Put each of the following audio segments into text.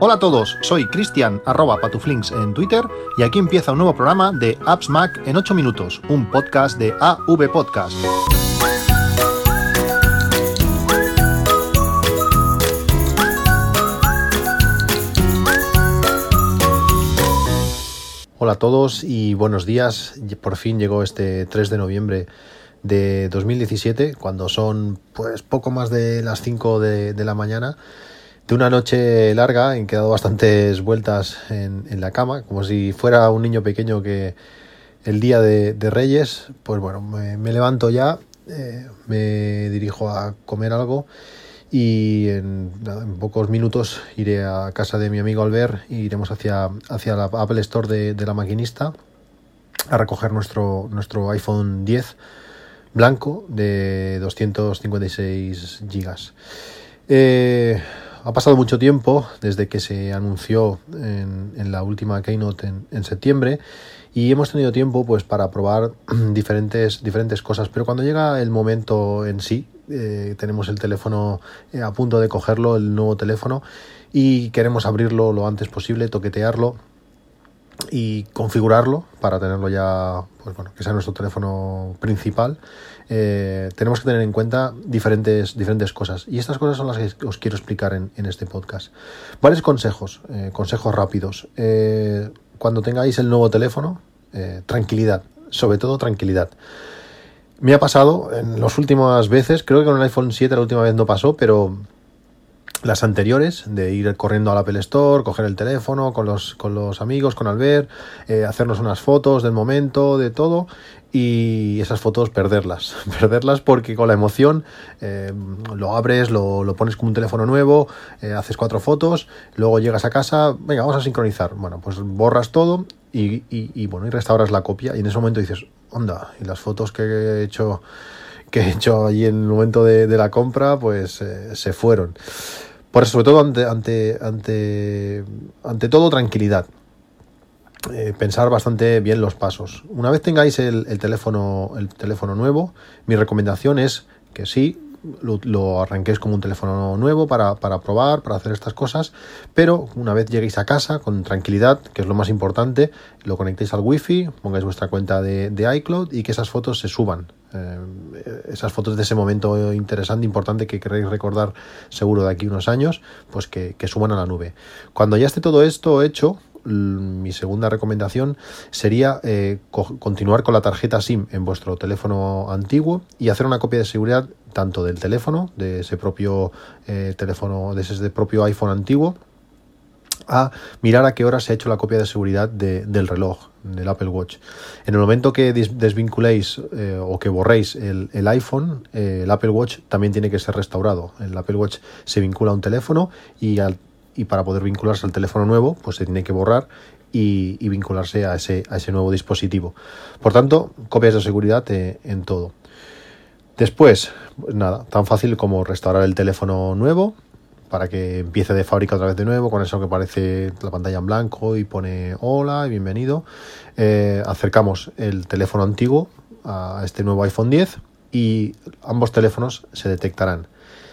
Hola a todos, soy Cristian arroba patuflinks en Twitter y aquí empieza un nuevo programa de Apps Mac en 8 minutos, un podcast de AV Podcast. Hola a todos y buenos días. Por fin llegó este 3 de noviembre de 2017, cuando son pues poco más de las 5 de, de la mañana de una noche larga he dado bastantes vueltas en, la cama, como si fuera un niño pequeño que el día de, Reyes, pues bueno, me, levanto ya, eh, me dirijo a comer algo y en, pocos minutos iré a casa de mi amigo Albert e iremos hacia, hacia la Apple Store de, la maquinista a recoger nuestro, nuestro iPhone 10 blanco de 256 gigas. Eh, ha pasado mucho tiempo desde que se anunció en, la última keynote en, septiembre y hemos tenido tiempo pues para probar diferentes, diferentes cosas, pero cuando llega el momento en sí, eh, tenemos el teléfono eh, a punto de cogerlo, el nuevo teléfono, y queremos abrirlo lo antes posible, toquetearlo y configurarlo para tenerlo ya, pues bueno, que sea nuestro teléfono principal, eh, tenemos que tener en cuenta diferentes, diferentes cosas. Y estas cosas son las que os quiero explicar en, este podcast. Varios consejos, eh, consejos rápidos. Eh, cuando tengáis el nuevo teléfono, tranquilidad, sobre todo tranquilidad. Me ha pasado en las últimas veces, creo que con el iPhone 7 la última vez no pasó, pero las anteriores, de ir corriendo al Apple Store, coger el teléfono con los, con los amigos, con Albert, eh, hacernos unas fotos del momento, de todo, y esas fotos perderlas, perderlas porque con la emoción eh, lo abres, lo, lo, pones como un teléfono nuevo, eh, haces cuatro fotos, luego llegas a casa, venga, vamos a sincronizar, bueno, pues borras todo y, y, bueno, y restauras la copia. Y en ese momento dices, onda, y las fotos que he hecho que he hecho allí en el momento de, de la compra, pues se fueron. Por sobre todo ante, ante, ante, ante todo, tranquilidad. Eh, pensar bastante bien los pasos. Una vez tengáis el, teléfono, el teléfono nuevo, mi recomendación es que sí, lo, arranquéis como un teléfono nuevo para, probar, para hacer estas cosas, pero una vez lleguéis a casa con tranquilidad, que es lo más importante, lo conectéis al wifi, pongáis vuestra cuenta de, iCloud y que esas fotos se suban. Eh, esas fotos de ese momento interesante, importante que queréis recordar seguro de aquí unos años, pues que, que suban a la nube. Cuando ya esté todo esto hecho, mi segunda recomendación sería eh, continuar con la tarjeta SIM en vuestro teléfono antiguo y hacer una copia de seguridad tanto del teléfono, de ese propio eh, teléfono, de ese propio iPhone antiguo, a mirar a qué hora se ha hecho la copia de seguridad del reloj, del Apple Watch. En el momento que desvinculéis eh, o que borréis el, iPhone, el Apple Watch también tiene que ser restaurado. El Apple Watch se vincula a un teléfono y para poder vincularse al teléfono nuevo, pues se tiene que borrar y, vincularse a ese, a ese nuevo dispositivo. Por tanto, copias de seguridad eh, en todo. Después, pues nada, tan fácil como restaurar el teléfono nuevo para que empiece de fábrica otra vez de nuevo, con eso que parece la pantalla en blanco y pone hola y bienvenido. Eh, acercamos el teléfono antiguo a este nuevo iPhone 10 y ambos teléfonos se detectarán.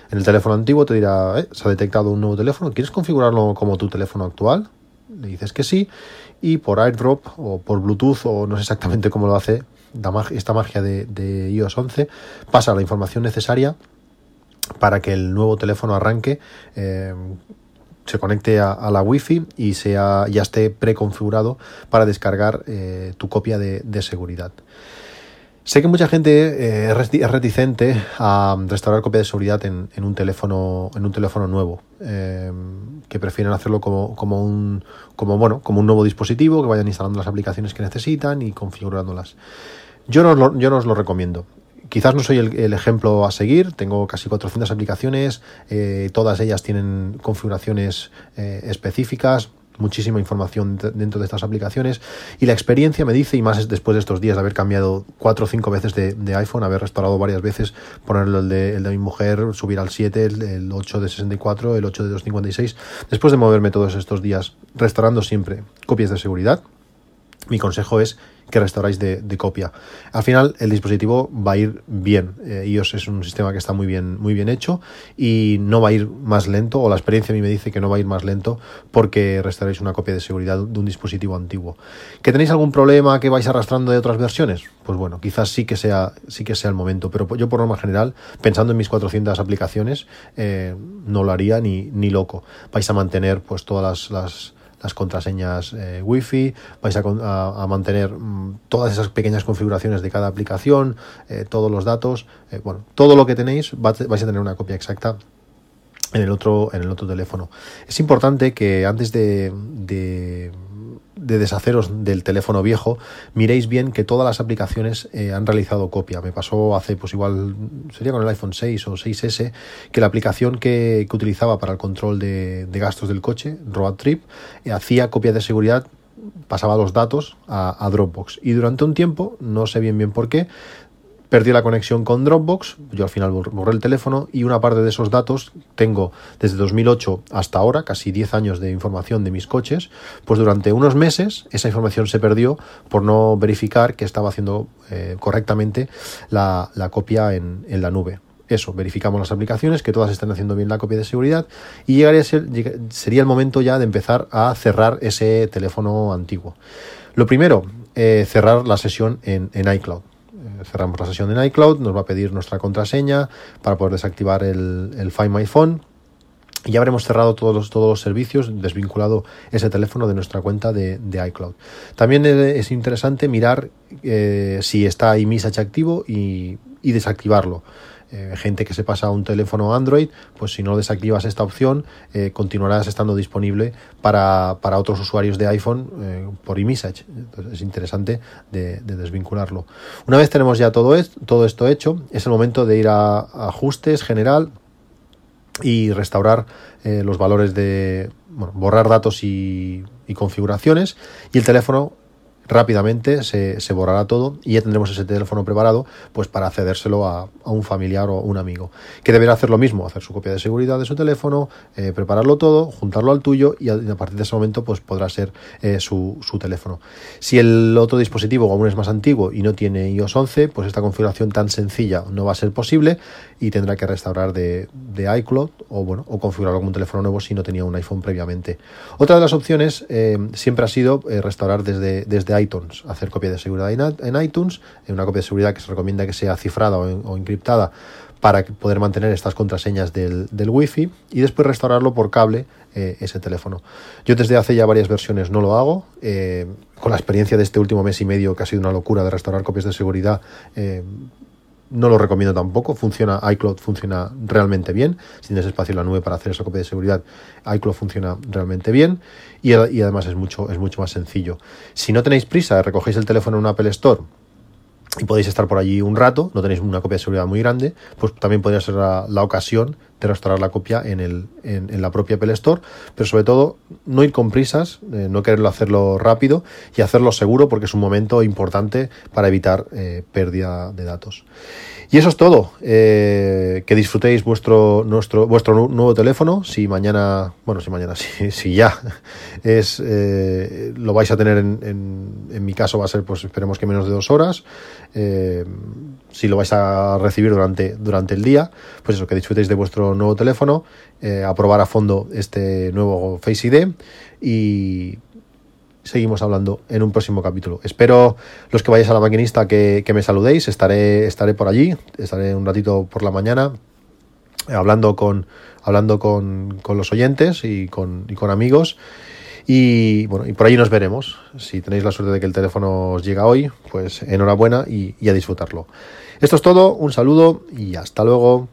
En el teléfono antiguo te dirá, eh, se ha detectado un nuevo teléfono, ¿quieres configurarlo como tu teléfono actual? Le dices que sí y por AirDrop o por Bluetooth o no sé exactamente cómo lo hace esta magia de, iOS 11, pasa la información necesaria para que el nuevo teléfono arranque, eh, se conecte a, la Wi-Fi y sea, ya esté preconfigurado para descargar eh, tu copia de seguridad. Sé que mucha gente eh, es reticente a restaurar copia de seguridad en, un teléfono en un teléfono nuevo, que prefieren hacerlo como, como, un como bueno como un nuevo dispositivo, que vayan instalando las aplicaciones que necesitan y configurándolas. Yo no, lo, yo no os lo recomiendo. Quizás no soy el, ejemplo a seguir, tengo casi 400 aplicaciones, eh, todas ellas tienen configuraciones específicas, muchísima información dentro de estas aplicaciones y la experiencia me dice, y más después de estos días de haber cambiado cuatro o cinco veces de, iPhone, haber restaurado varias veces, ponerlo el de, el mi mujer, subir al 7, el, 8 de 64, el 8 de 256, después de moverme todos estos días restaurando siempre copias de seguridad, mi consejo es que restauráis de, copia. Al final el dispositivo va a ir bien. Eh, iOS es un sistema que está muy bien, muy bien hecho y no va a ir más lento, o la experiencia a mí me dice que no va a ir más lento porque restauráis una copia de seguridad de un dispositivo antiguo. ¿Que tenéis algún problema que vais arrastrando de otras versiones? Pues bueno, quizás sí que sea, sí que sea el momento, pero yo por norma general, pensando en mis 400 aplicaciones, eh, no lo haría ni, ni loco. Vais a mantener pues todas las las contraseñas eh, Wi-Fi, vais a, mantener mm, todas esas pequeñas configuraciones de cada aplicación, eh, todos los datos, eh, bueno, todo lo que tenéis vais a tener una copia exacta en el otro, en el otro teléfono. Es importante que antes de de deshaceros del teléfono viejo, miréis bien que todas las aplicaciones eh, han realizado copia. Me pasó hace, pues igual, sería con el iPhone 6 o 6S, que la aplicación que, utilizaba para el control de, gastos del coche, Road Trip, eh, hacía copia de seguridad pasaba los datos a, a, Dropbox y durante un tiempo, no sé bien bien por qué, perdí la conexión con Dropbox, yo al final borré el teléfono y una parte de esos datos tengo desde 2008 hasta ahora, casi 10 años de información de mis coches, pues durante unos meses esa información se perdió por no verificar que estaba haciendo eh, correctamente la, copia en, la nube eso, verificamos las aplicaciones, que todas estén haciendo bien la copia de seguridad y llegaría sería el momento ya de empezar a cerrar ese teléfono antiguo. Lo primero, eh, cerrar la sesión en iCloud cerramos la sesión en iCloud, nos va a pedir nuestra contraseña para poder desactivar el, Find My Phone y ya habremos cerrado todos los, todos los servicios, desvinculado ese teléfono de nuestra cuenta de, iCloud. También es interesante mirar eh, si está iMessage activo y desactivarlo. Eh, gente que se pasa a un teléfono Android, pues si no desactivas esta opción, eh, continuarás estando disponible para, otros usuarios de iPhone eh, por eMessage. Entonces es interesante de, desvincularlo. Una vez tenemos ya todo, esto, todo esto hecho, es el momento de ir a, ajustes general y restaurar los valores de bueno, borrar datos y configuraciones y el teléfono rápidamente se, se, borrará todo y ya tendremos ese teléfono preparado pues para cedérselo a, un familiar o un amigo que deberá hacer lo mismo hacer su copia de seguridad de su teléfono eh, prepararlo todo juntarlo al tuyo y a, partir de ese momento pues podrá ser eh, su, su, teléfono. Si el otro dispositivo aún es más antiguo y no tiene iOS 11 pues esta configuración tan sencilla no va a ser posible y tendrá que restaurar de, de iCloud o bueno o configurarlo como un teléfono nuevo si no tenía un iPhone previamente. Otra de las opciones eh, siempre ha sido restaurar desde, desde iTunes, hacer copia de seguridad en iTunes, una copia de seguridad que se recomienda que sea cifrada o, encriptada para poder mantener estas contraseñas del, del Wi-Fi y después restaurarlo por cable eh, ese teléfono. Yo desde hace ya varias versiones no lo hago. Eh, con la experiencia de este último mes y medio, que ha sido una locura de restaurar copias de seguridad, eh, no lo recomiendo tampoco. Funciona, iCloud funciona realmente bien. Si tienes espacio en la nube para hacer esa copia de seguridad, iCloud funciona realmente bien. Y, además es mucho, es mucho más sencillo. Si no tenéis prisa, recogéis el teléfono en un Apple Store y podéis estar por allí un rato, no tenéis una copia de seguridad muy grande, pues también podría ser la, ocasión de restaurar la copia en, el, en, la propia Apple Store, pero sobre todo no ir con prisas, eh, no quererlo hacerlo rápido y hacerlo seguro porque es un momento importante para evitar eh, pérdida de datos. Y eso es todo. Eh, que disfrutéis vuestro, nuestro, vuestro nuevo teléfono. Si mañana, bueno, si mañana, si, si ya es, eh, lo vais a tener en, en, mi caso va a ser, pues esperemos que menos de dos horas. Si lo vais a recibir durante, durante el día, pues eso, que disfrutéis de vuestro nuevo teléfono, a probar a fondo este nuevo Face ID y seguimos hablando en un próximo capítulo. Espero los que vayáis a la maquinista que, me saludéis, estaré, estaré por allí, estaré un ratito por la mañana hablando con, hablando con, los oyentes y con, y con amigos. Y bueno, y por allí nos veremos. Si tenéis la suerte de que el teléfono os llega hoy, pues enhorabuena y a disfrutarlo. Esto es todo, un saludo y hasta luego.